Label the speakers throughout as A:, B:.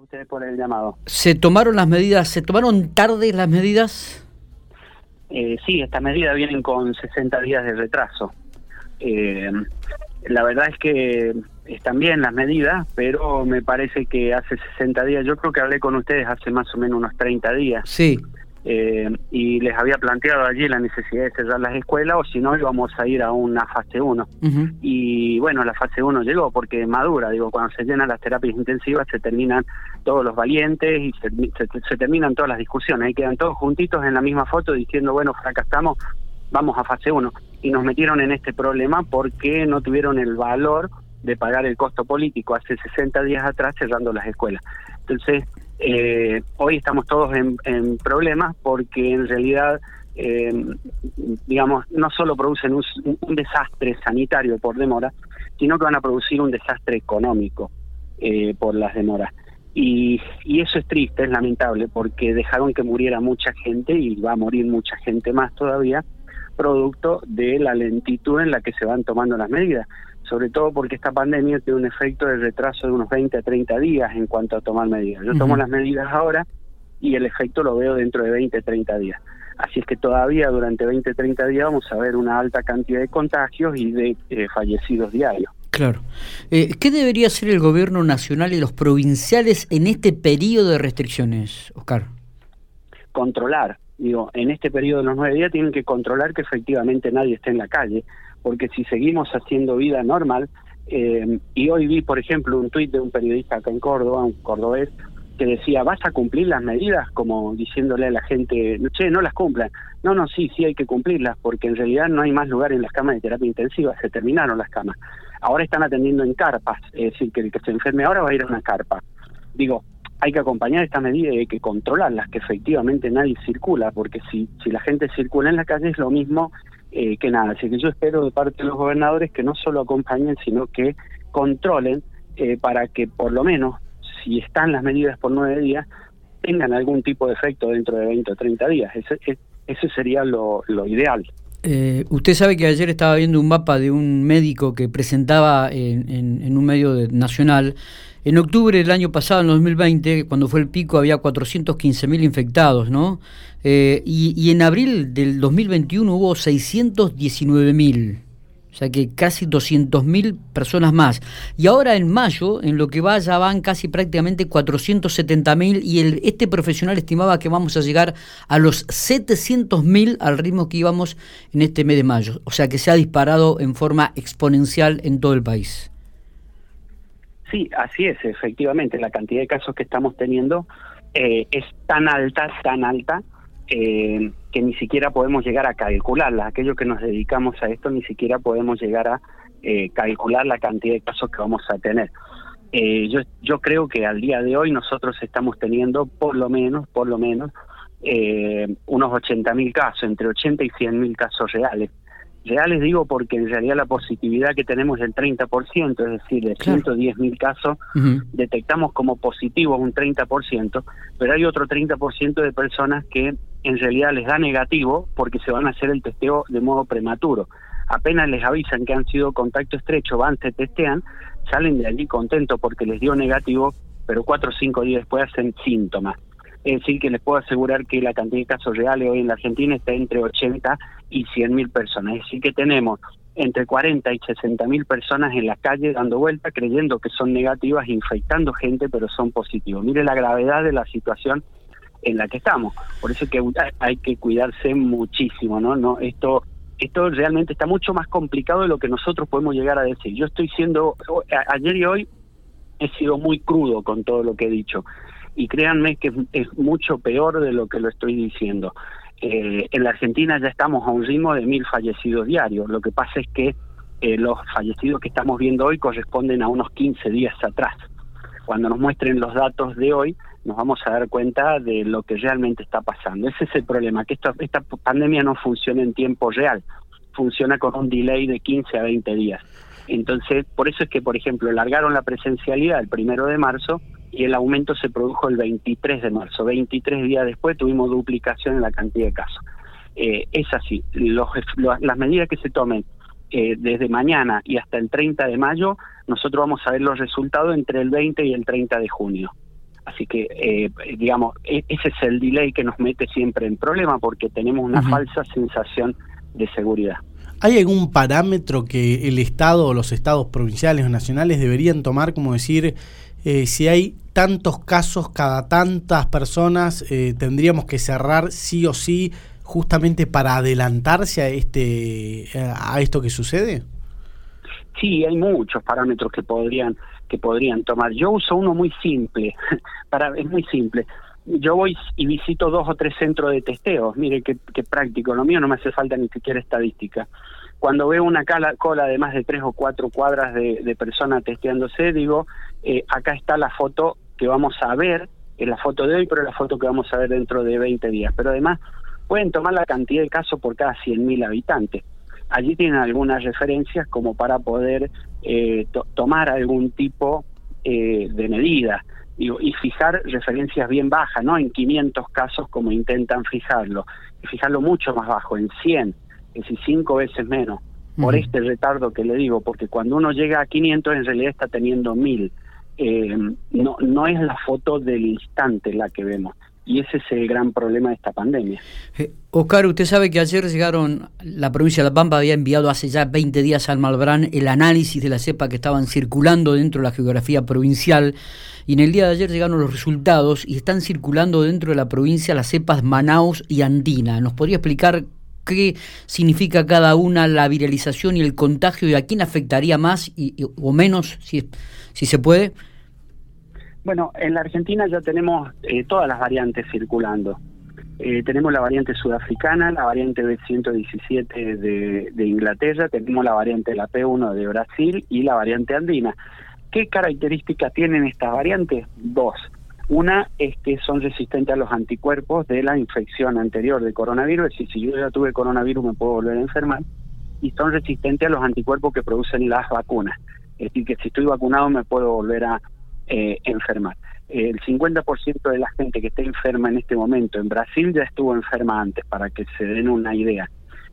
A: a ustedes por el llamado.
B: ¿Se tomaron las medidas, se tomaron tarde las medidas?
A: Eh, sí, estas medidas vienen con 60 días de retraso. Eh, la verdad es que están bien las medidas, pero me parece que hace 60 días, yo creo que hablé con ustedes hace más o menos unos 30 días.
B: Sí.
A: Eh, y les había planteado allí la necesidad de cerrar las escuelas o si no íbamos a ir a una fase 1. Y bueno, la fase 1 llegó porque madura, digo, cuando se llenan las terapias intensivas se terminan todos los valientes y se, terminan todas las discusiones, ahí quedan todos juntitos en la misma foto diciendo, bueno, fracasamos, vamos a fase 1. Y nos metieron en este problema porque no tuvieron el valor de pagar el costo político hace 60 días atrás cerrando las escuelas. Entonces, eh, hoy estamos todos en, problemas porque en realidad, eh, digamos, no solo producen un, desastre sanitario por demora, sino que van a producir un desastre económico eh, por las demoras. Y, eso es triste, es lamentable, porque dejaron que muriera mucha gente y va a morir mucha gente más todavía, producto de la lentitud en la que se van tomando las medidas sobre todo porque esta pandemia tiene un efecto de retraso de unos 20 a 30 días en cuanto a tomar medidas. Yo tomo las medidas ahora y el efecto lo veo dentro de 20 a 30 días. Así es que todavía durante 20 a 30 días vamos a ver una alta cantidad de contagios y de eh, fallecidos diarios.
B: Claro. Eh, ¿Qué debería hacer el gobierno nacional y los provinciales en este periodo de restricciones, Oscar?
A: Controlar. Digo, en este periodo de los nueve días tienen que controlar que efectivamente nadie esté en la calle porque si seguimos haciendo vida normal, eh, y hoy vi, por ejemplo, un tuit de un periodista acá en Córdoba, un cordobés, que decía, ¿vas a cumplir las medidas? Como diciéndole a la gente, che, no las cumplan. No, no, sí, sí hay que cumplirlas, porque en realidad no hay más lugar en las camas de terapia intensiva, se terminaron las camas. Ahora están atendiendo en carpas, es decir, que el que se enferme ahora va a ir a una carpa. Digo, hay que acompañar estas medidas y hay que controlarlas, que efectivamente nadie circula, porque si, si la gente circula en la calle es lo mismo eh, que nada. Así que yo espero de parte de los gobernadores que no solo acompañen, sino que controlen eh, para que por lo menos, si están las medidas por nueve días, tengan algún tipo de efecto dentro de 20 o 30 días. Ese, ese sería lo, ideal.
B: Eh, usted sabe que ayer estaba viendo un mapa de un médico que presentaba en, en un medio nacional en octubre del año pasado, en 2020, cuando fue el pico, había 415.000 infectados, ¿no? Eh, y, en abril del 2021 hubo 619.000. O sea que casi 200.000 personas más. Y ahora en mayo, en lo que va, ya van casi prácticamente 470.000 y el, este profesional estimaba que vamos a llegar a los 700.000 al ritmo que íbamos en este mes de mayo. O sea que se ha disparado en forma exponencial en todo el país.
A: Sí, así es, efectivamente, la cantidad de casos que estamos teniendo eh, es tan alta, tan alta, eh, que ni siquiera podemos llegar a calcularla. Aquellos que nos dedicamos a esto ni siquiera podemos llegar a eh, calcular la cantidad de casos que vamos a tener. yo, yo creo que al día de hoy nosotros estamos teniendo por lo menos, por lo menos, unos 80.000 casos, entre 80 y 100.000 casos reales reales digo porque en realidad la positividad que tenemos es del 30%, es decir, de 110 mil casos detectamos como positivos un 30%, pero hay otro 30% de personas que en realidad les da negativo porque se van a hacer el testeo de modo prematuro. Apenas les avisan que han sido contacto estrecho, van, se testean, salen de allí contentos porque les dio negativo, pero cuatro o cinco días después hacen síntomas. Es decir, que les puedo asegurar que la cantidad de casos reales hoy en la Argentina está entre 80 y 100 mil personas. Es decir, que tenemos entre 40 y 60 mil personas en la calle dando vuelta, creyendo que son negativas, infectando gente, pero son positivos. Mire la gravedad de la situación en la que estamos. Por eso es que hay que cuidarse muchísimo, ¿no? no esto esto realmente está mucho más complicado de lo que nosotros podemos llegar a decir. Yo estoy siendo, ayer y hoy he sido muy crudo con todo lo que he dicho y créanme que es mucho peor de lo que lo estoy diciendo. Eh, en la Argentina ya estamos a un ritmo de mil fallecidos diarios. Lo que pasa es que eh, los fallecidos que estamos viendo hoy corresponden a unos 15 días atrás. Cuando nos muestren los datos de hoy, nos vamos a dar cuenta de lo que realmente está pasando. Ese es el problema, que esta, esta pandemia no funciona en tiempo real, funciona con un delay de 15 a 20 días. Entonces, por eso es que, por ejemplo, largaron la presencialidad el primero de marzo y el aumento se produjo el 23 de marzo. 23 días después tuvimos duplicación en la cantidad de casos. Eh, es así, los, las medidas que se tomen eh, desde mañana y hasta el 30 de mayo, nosotros vamos a ver los resultados entre el 20 y el 30 de junio. Así que, eh, digamos, e, ese es el delay que nos mete siempre en problema porque tenemos una falsa sensación de seguridad.
C: ¿Hay algún parámetro que el Estado o los estados provinciales o nacionales deberían tomar, como decir, eh, si hay tantos casos cada tantas personas, eh, tendríamos que cerrar sí o sí justamente para adelantarse a, este, a esto que sucede?
A: Sí, hay muchos parámetros que podrían que podrían tomar. Yo uso uno muy simple, para es muy simple yo voy y visito dos o tres centros de testeo. Mire qué, práctico, lo mío no me hace falta ni siquiera estadística. Cuando veo una cola de más de tres o cuatro cuadras de, personas testeándose, digo, eh, acá está la foto que vamos a ver, es la foto de hoy, pero la foto que vamos a ver dentro de 20 días. Pero además pueden tomar la cantidad de casos por cada 100.000 habitantes. Allí tienen algunas referencias como para poder eh, tomar algún tipo eh, de medida y fijar referencias bien bajas, no en 500 casos como intentan fijarlo, y fijarlo mucho más bajo, en 100, es decir, cinco veces menos, por este retardo que le digo, porque cuando uno llega a 500 en realidad está teniendo 1000. Eh, no, no es la foto del instante la que vemos. Y ese es el gran problema de esta pandemia.
B: Eh, Oscar, usted sabe que ayer llegaron, la provincia de La Pampa había enviado hace ya 20 días al Malbrán el análisis de la cepa que estaban circulando dentro de la geografía provincial y en el día de ayer llegaron los resultados y están circulando dentro de la provincia las cepas Manaus y Andina. ¿Nos podría explicar qué significa cada una la viralización y el contagio y a quién afectaría más y, o menos, si, si se puede?
A: Bueno, en la Argentina ya tenemos eh, todas las variantes circulando. Eh, tenemos la variante sudafricana, la variante B117 de, de Inglaterra, tenemos la variante de la P1 de Brasil y la variante andina. ¿Qué características tienen estas variantes? Dos. Una es que son resistentes a los anticuerpos de la infección anterior de coronavirus, es decir, si yo ya tuve coronavirus me puedo volver a enfermar, y son resistentes a los anticuerpos que producen las vacunas. Es decir, que si estoy vacunado me puedo volver a eh, enfermar. El 50% de la gente que está enferma en este momento en Brasil ya estuvo enferma antes, para que se den una idea.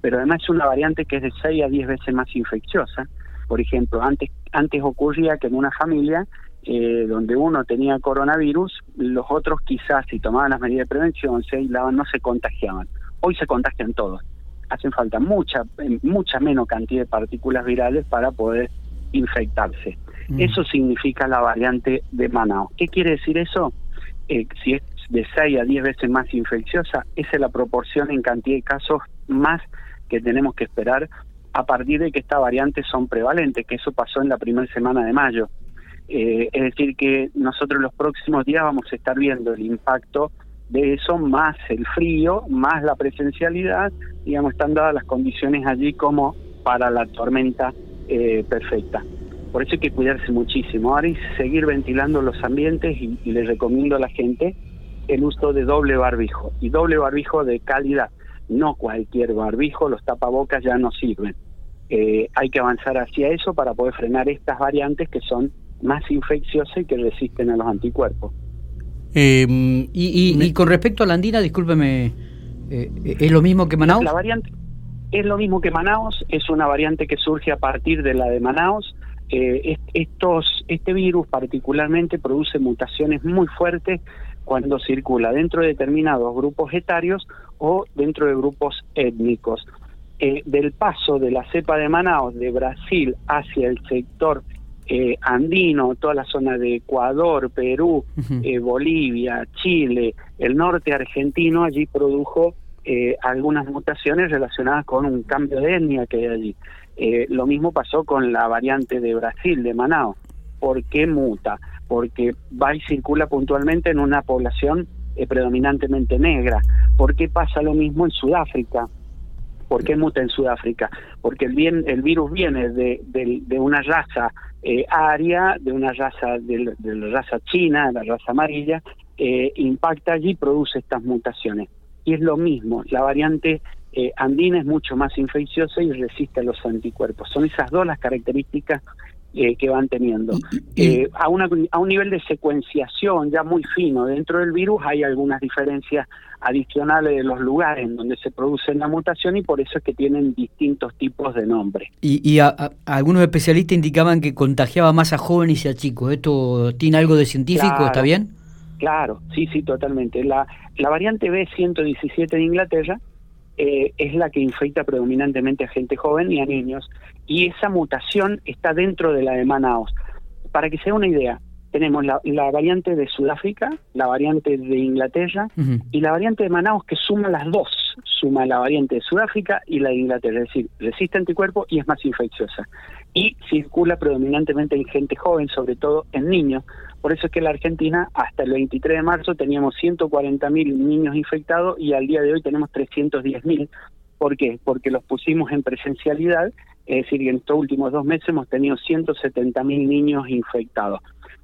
A: Pero además es una variante que es de 6 a 10 veces más infecciosa. Por ejemplo, antes, antes ocurría que en una familia eh, donde uno tenía coronavirus, los otros quizás si tomaban las medidas de prevención, se aislaban, no se contagiaban. Hoy se contagian todos. Hacen falta mucha, mucha menos cantidad de partículas virales para poder infectarse. Mm. Eso significa la variante de Manaus. ¿Qué quiere decir eso? Eh, si es de 6 a 10 veces más infecciosa, esa es la proporción en cantidad de casos más que tenemos que esperar a partir de que estas variantes son prevalentes, que eso pasó en la primera semana de mayo. Eh, es decir, que nosotros los próximos días vamos a estar viendo el impacto de eso, más el frío, más la presencialidad, digamos, están dadas las condiciones allí como para la tormenta eh, perfecta. Por eso hay que cuidarse muchísimo. Ahora y seguir ventilando los ambientes y, les recomiendo a la gente el uso de doble barbijo y doble barbijo de calidad. No cualquier barbijo, los tapabocas ya no sirven. Eh, hay que avanzar hacia eso para poder frenar estas variantes que son más infecciosas y que resisten a los anticuerpos.
B: Em, y, con respecto a la andina, discúlpeme, eh, ¿es lo mismo que Manaus?
A: La variante es lo mismo que Manaus, es una variante que surge a partir de la de Manaus eh, estos, este virus particularmente produce mutaciones muy fuertes cuando circula dentro de determinados grupos etarios o dentro de grupos étnicos. Eh, del paso de la cepa de Manaus de Brasil hacia el sector eh, andino, toda la zona de Ecuador, Perú, Bolivia, Chile, el norte argentino, allí produjo algunas mutaciones relacionadas con un cambio de etnia que hay allí. Eh, lo mismo pasó con la variante de Brasil, de Manaus. ¿Por qué muta? Porque va y circula puntualmente en una población eh, predominantemente negra. ¿Por qué pasa lo mismo en Sudáfrica? ¿Por qué muta en Sudáfrica? Porque el, bien, el virus viene de, una raza eh, aria, de una raza, de, la raza china, de la raza amarilla, impacta allí y produce estas mutaciones. Y es lo mismo, la variante eh, andina es mucho más infecciosa y resiste a los anticuerpos. Son esas dos las características eh, que van teniendo. Eh, a, a un nivel de secuenciación ya muy fino dentro del virus hay algunas diferencias adicionales de los lugares en donde se produce la mutación y por eso es que tienen distintos tipos de nombre.
B: Y, algunos especialistas indicaban que contagiaba más a jóvenes y a chicos. ¿Esto tiene algo de científico? ¿Está bien?
A: Claro, sí, sí, totalmente. La, la variante B117 de Inglaterra eh, es la que infecta predominantemente a gente joven y a niños, y esa mutación está dentro de la de Manaus. Para que sea una idea, tenemos la, variante de Sudáfrica, la variante de Inglaterra y la variante de Manaus que suma las dos, suma la variante de Sudáfrica y la de Inglaterra, es decir, resiste anticuerpos y es más infecciosa. Y circula predominantemente en gente joven, sobre todo en niños. Por eso es que en la Argentina hasta el 23 de marzo teníamos 140.000 niños infectados y al día de hoy tenemos 310.000. ¿Por qué? Porque los pusimos en presencialidad, es decir, en estos últimos dos meses hemos tenido 170.000 niños infectados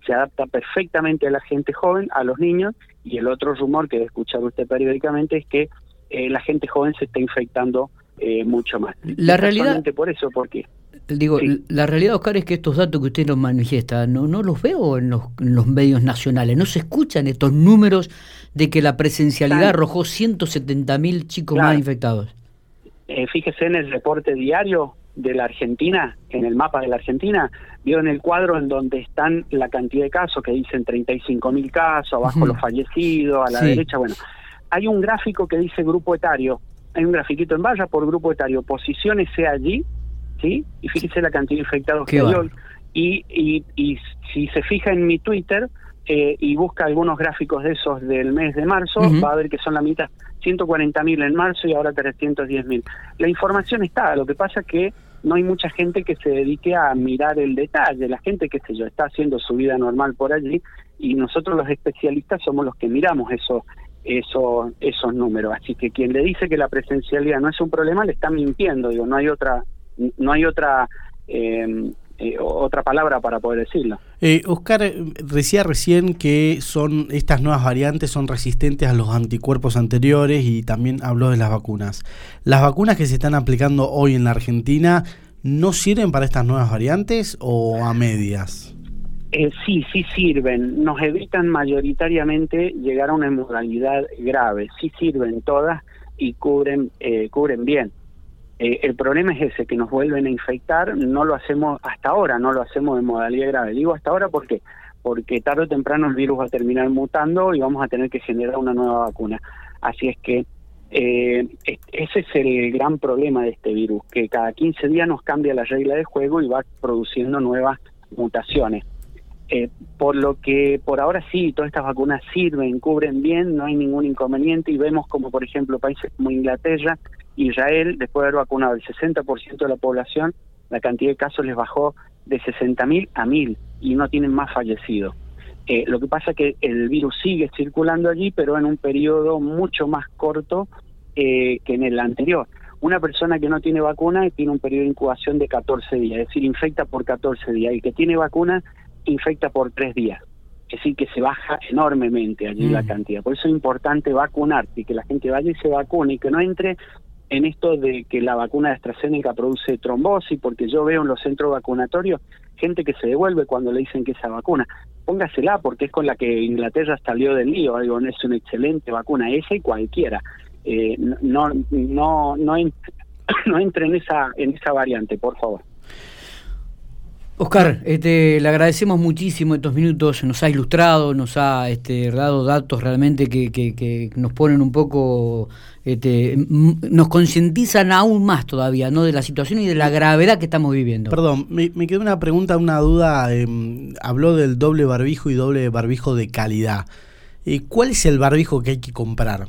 A: se adapta perfectamente a la gente joven, a los niños, y el otro rumor que he escuchado usted periódicamente es que eh, la gente joven se está infectando eh, mucho más.
B: La realidad...
A: por eso,
B: Digo, la realidad, Oscar, es que estos datos que usted nos manifiesta, no, no los veo en los, en los medios nacionales, no se escuchan estos números de que la presencialidad arrojó 170 mil chicos más infectados.
A: Eh, fíjese en el reporte diario de la Argentina, en el mapa de la Argentina, vio en el cuadro en donde están la cantidad de casos, que dicen 35 mil casos, abajo los fallecidos, a la derecha, bueno, hay un gráfico que dice grupo etario, hay un grafiquito en valla por grupo etario, posiciónese allí, ¿sí? Y fíjese la cantidad de infectados que hay hoy. Y, y, y si se fija en mi Twitter, eh, y busca algunos gráficos de esos del mes de marzo, va a ver que son la mitad, 140 mil en marzo y ahora 310 mil. La información está, lo que pasa es que no hay mucha gente que se dedique a mirar el detalle. La gente, qué sé yo, está haciendo su vida normal por allí y nosotros los especialistas somos los que miramos eso, eso, esos números. Así que quien le dice que la presencialidad no es un problema le está mintiendo. Digo, no hay otra, no hay otra eh, eh, otra palabra para poder decirlo.
C: Eh, Oscar decía recién que son estas nuevas variantes son resistentes a los anticuerpos anteriores y también habló de las vacunas. ¿Las vacunas que se están aplicando hoy en la Argentina no sirven para estas nuevas variantes o a medias?
A: Eh, sí, sí sirven. Nos evitan mayoritariamente llegar a una modalidad grave. Sí sirven todas y cubren, eh, cubren bien. Eh, el problema es ese, que nos vuelven a infectar, no lo hacemos hasta ahora, no lo hacemos de modalidad grave. Digo hasta ahora porque porque tarde o temprano el virus va a terminar mutando y vamos a tener que generar una nueva vacuna. Así es que eh, ese es el gran problema de este virus, que cada 15 días nos cambia la regla de juego y va produciendo nuevas mutaciones. Eh, por lo que por ahora sí, todas estas vacunas sirven, cubren bien, no hay ningún inconveniente y vemos como por ejemplo países como Inglaterra, Israel, después de haber vacunado el 60% de la población, la cantidad de casos les bajó de 60.000 a 1.000 y no tienen más fallecidos. Eh, lo que pasa es que el virus sigue circulando allí, pero en un periodo mucho más corto eh, que en el anterior. Una persona que no tiene vacuna tiene un periodo de incubación de 14 días, es decir, infecta por 14 días. Y que tiene vacuna infecta por 3 días. Es decir, que se baja enormemente allí la mm. cantidad. Por eso es importante vacunar y que la gente vaya y se vacune y que no entre en esto de que la vacuna de AstraZeneca produce trombosis, porque yo veo en los centros vacunatorios gente que se devuelve cuando le dicen que esa vacuna. Póngasela porque es con la que Inglaterra salió del lío, digo, es una excelente vacuna, esa y cualquiera. Eh, no, no, no, no entre en esa, en esa variante, por favor.
B: Oscar, este, le agradecemos muchísimo estos minutos, nos ha ilustrado, nos ha este, dado datos realmente que, que, nos ponen un poco, este, nos concientizan aún más todavía, ¿no? De la situación y de la gravedad que estamos viviendo.
C: Perdón, me, me quedó una pregunta, una duda. Em, habló del doble barbijo y doble barbijo de calidad. Eh, ¿Cuál es el barbijo que hay que comprar?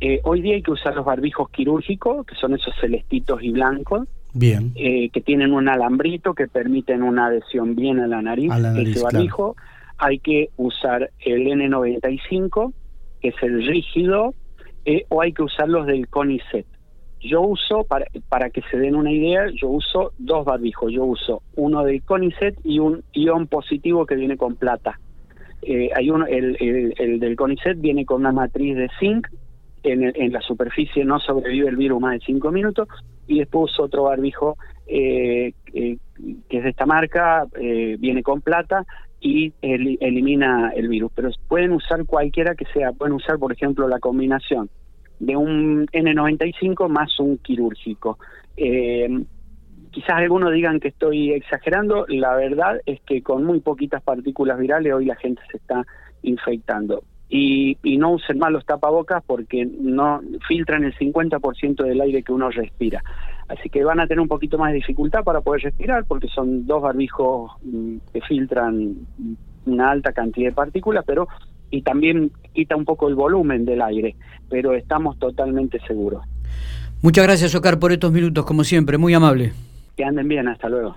A: Eh, hoy día hay que usar los barbijos quirúrgicos, que son esos celestitos y blancos
C: Bien.
A: Eh, que tienen un alambrito que permiten una adhesión bien a la nariz, ese barbijo. Hay que usar el N95, que es el rígido, eh, o hay que usar los del CONICET. Yo uso, para, para que se den una idea, yo uso dos barbijos. Yo uso uno del CONICET y un ion positivo que viene con plata. Eh, hay uno, el, el, el, del CONICET viene con una matriz de zinc, en, en la superficie no sobrevive el virus más de cinco minutos, y después otro barbijo eh, eh, que es de esta marca, eh, viene con plata y elimina el virus. Pero pueden usar cualquiera que sea, pueden usar por ejemplo la combinación de un N95 más un quirúrgico. quizás algunos digan que estoy exagerando, la verdad es que con muy poquitas partículas virales hoy la gente se está infectando. Y, y no usen más los tapabocas porque no filtran el 50% del aire que uno respira. Así que van a tener un poquito más de dificultad para poder respirar porque son dos barbijos mm, que filtran una alta cantidad de partículas, pero y también quita un poco el volumen del aire, pero estamos totalmente seguros.
B: Muchas gracias, Ocar, por estos minutos, como siempre, muy amable.
A: Que anden bien, hasta luego.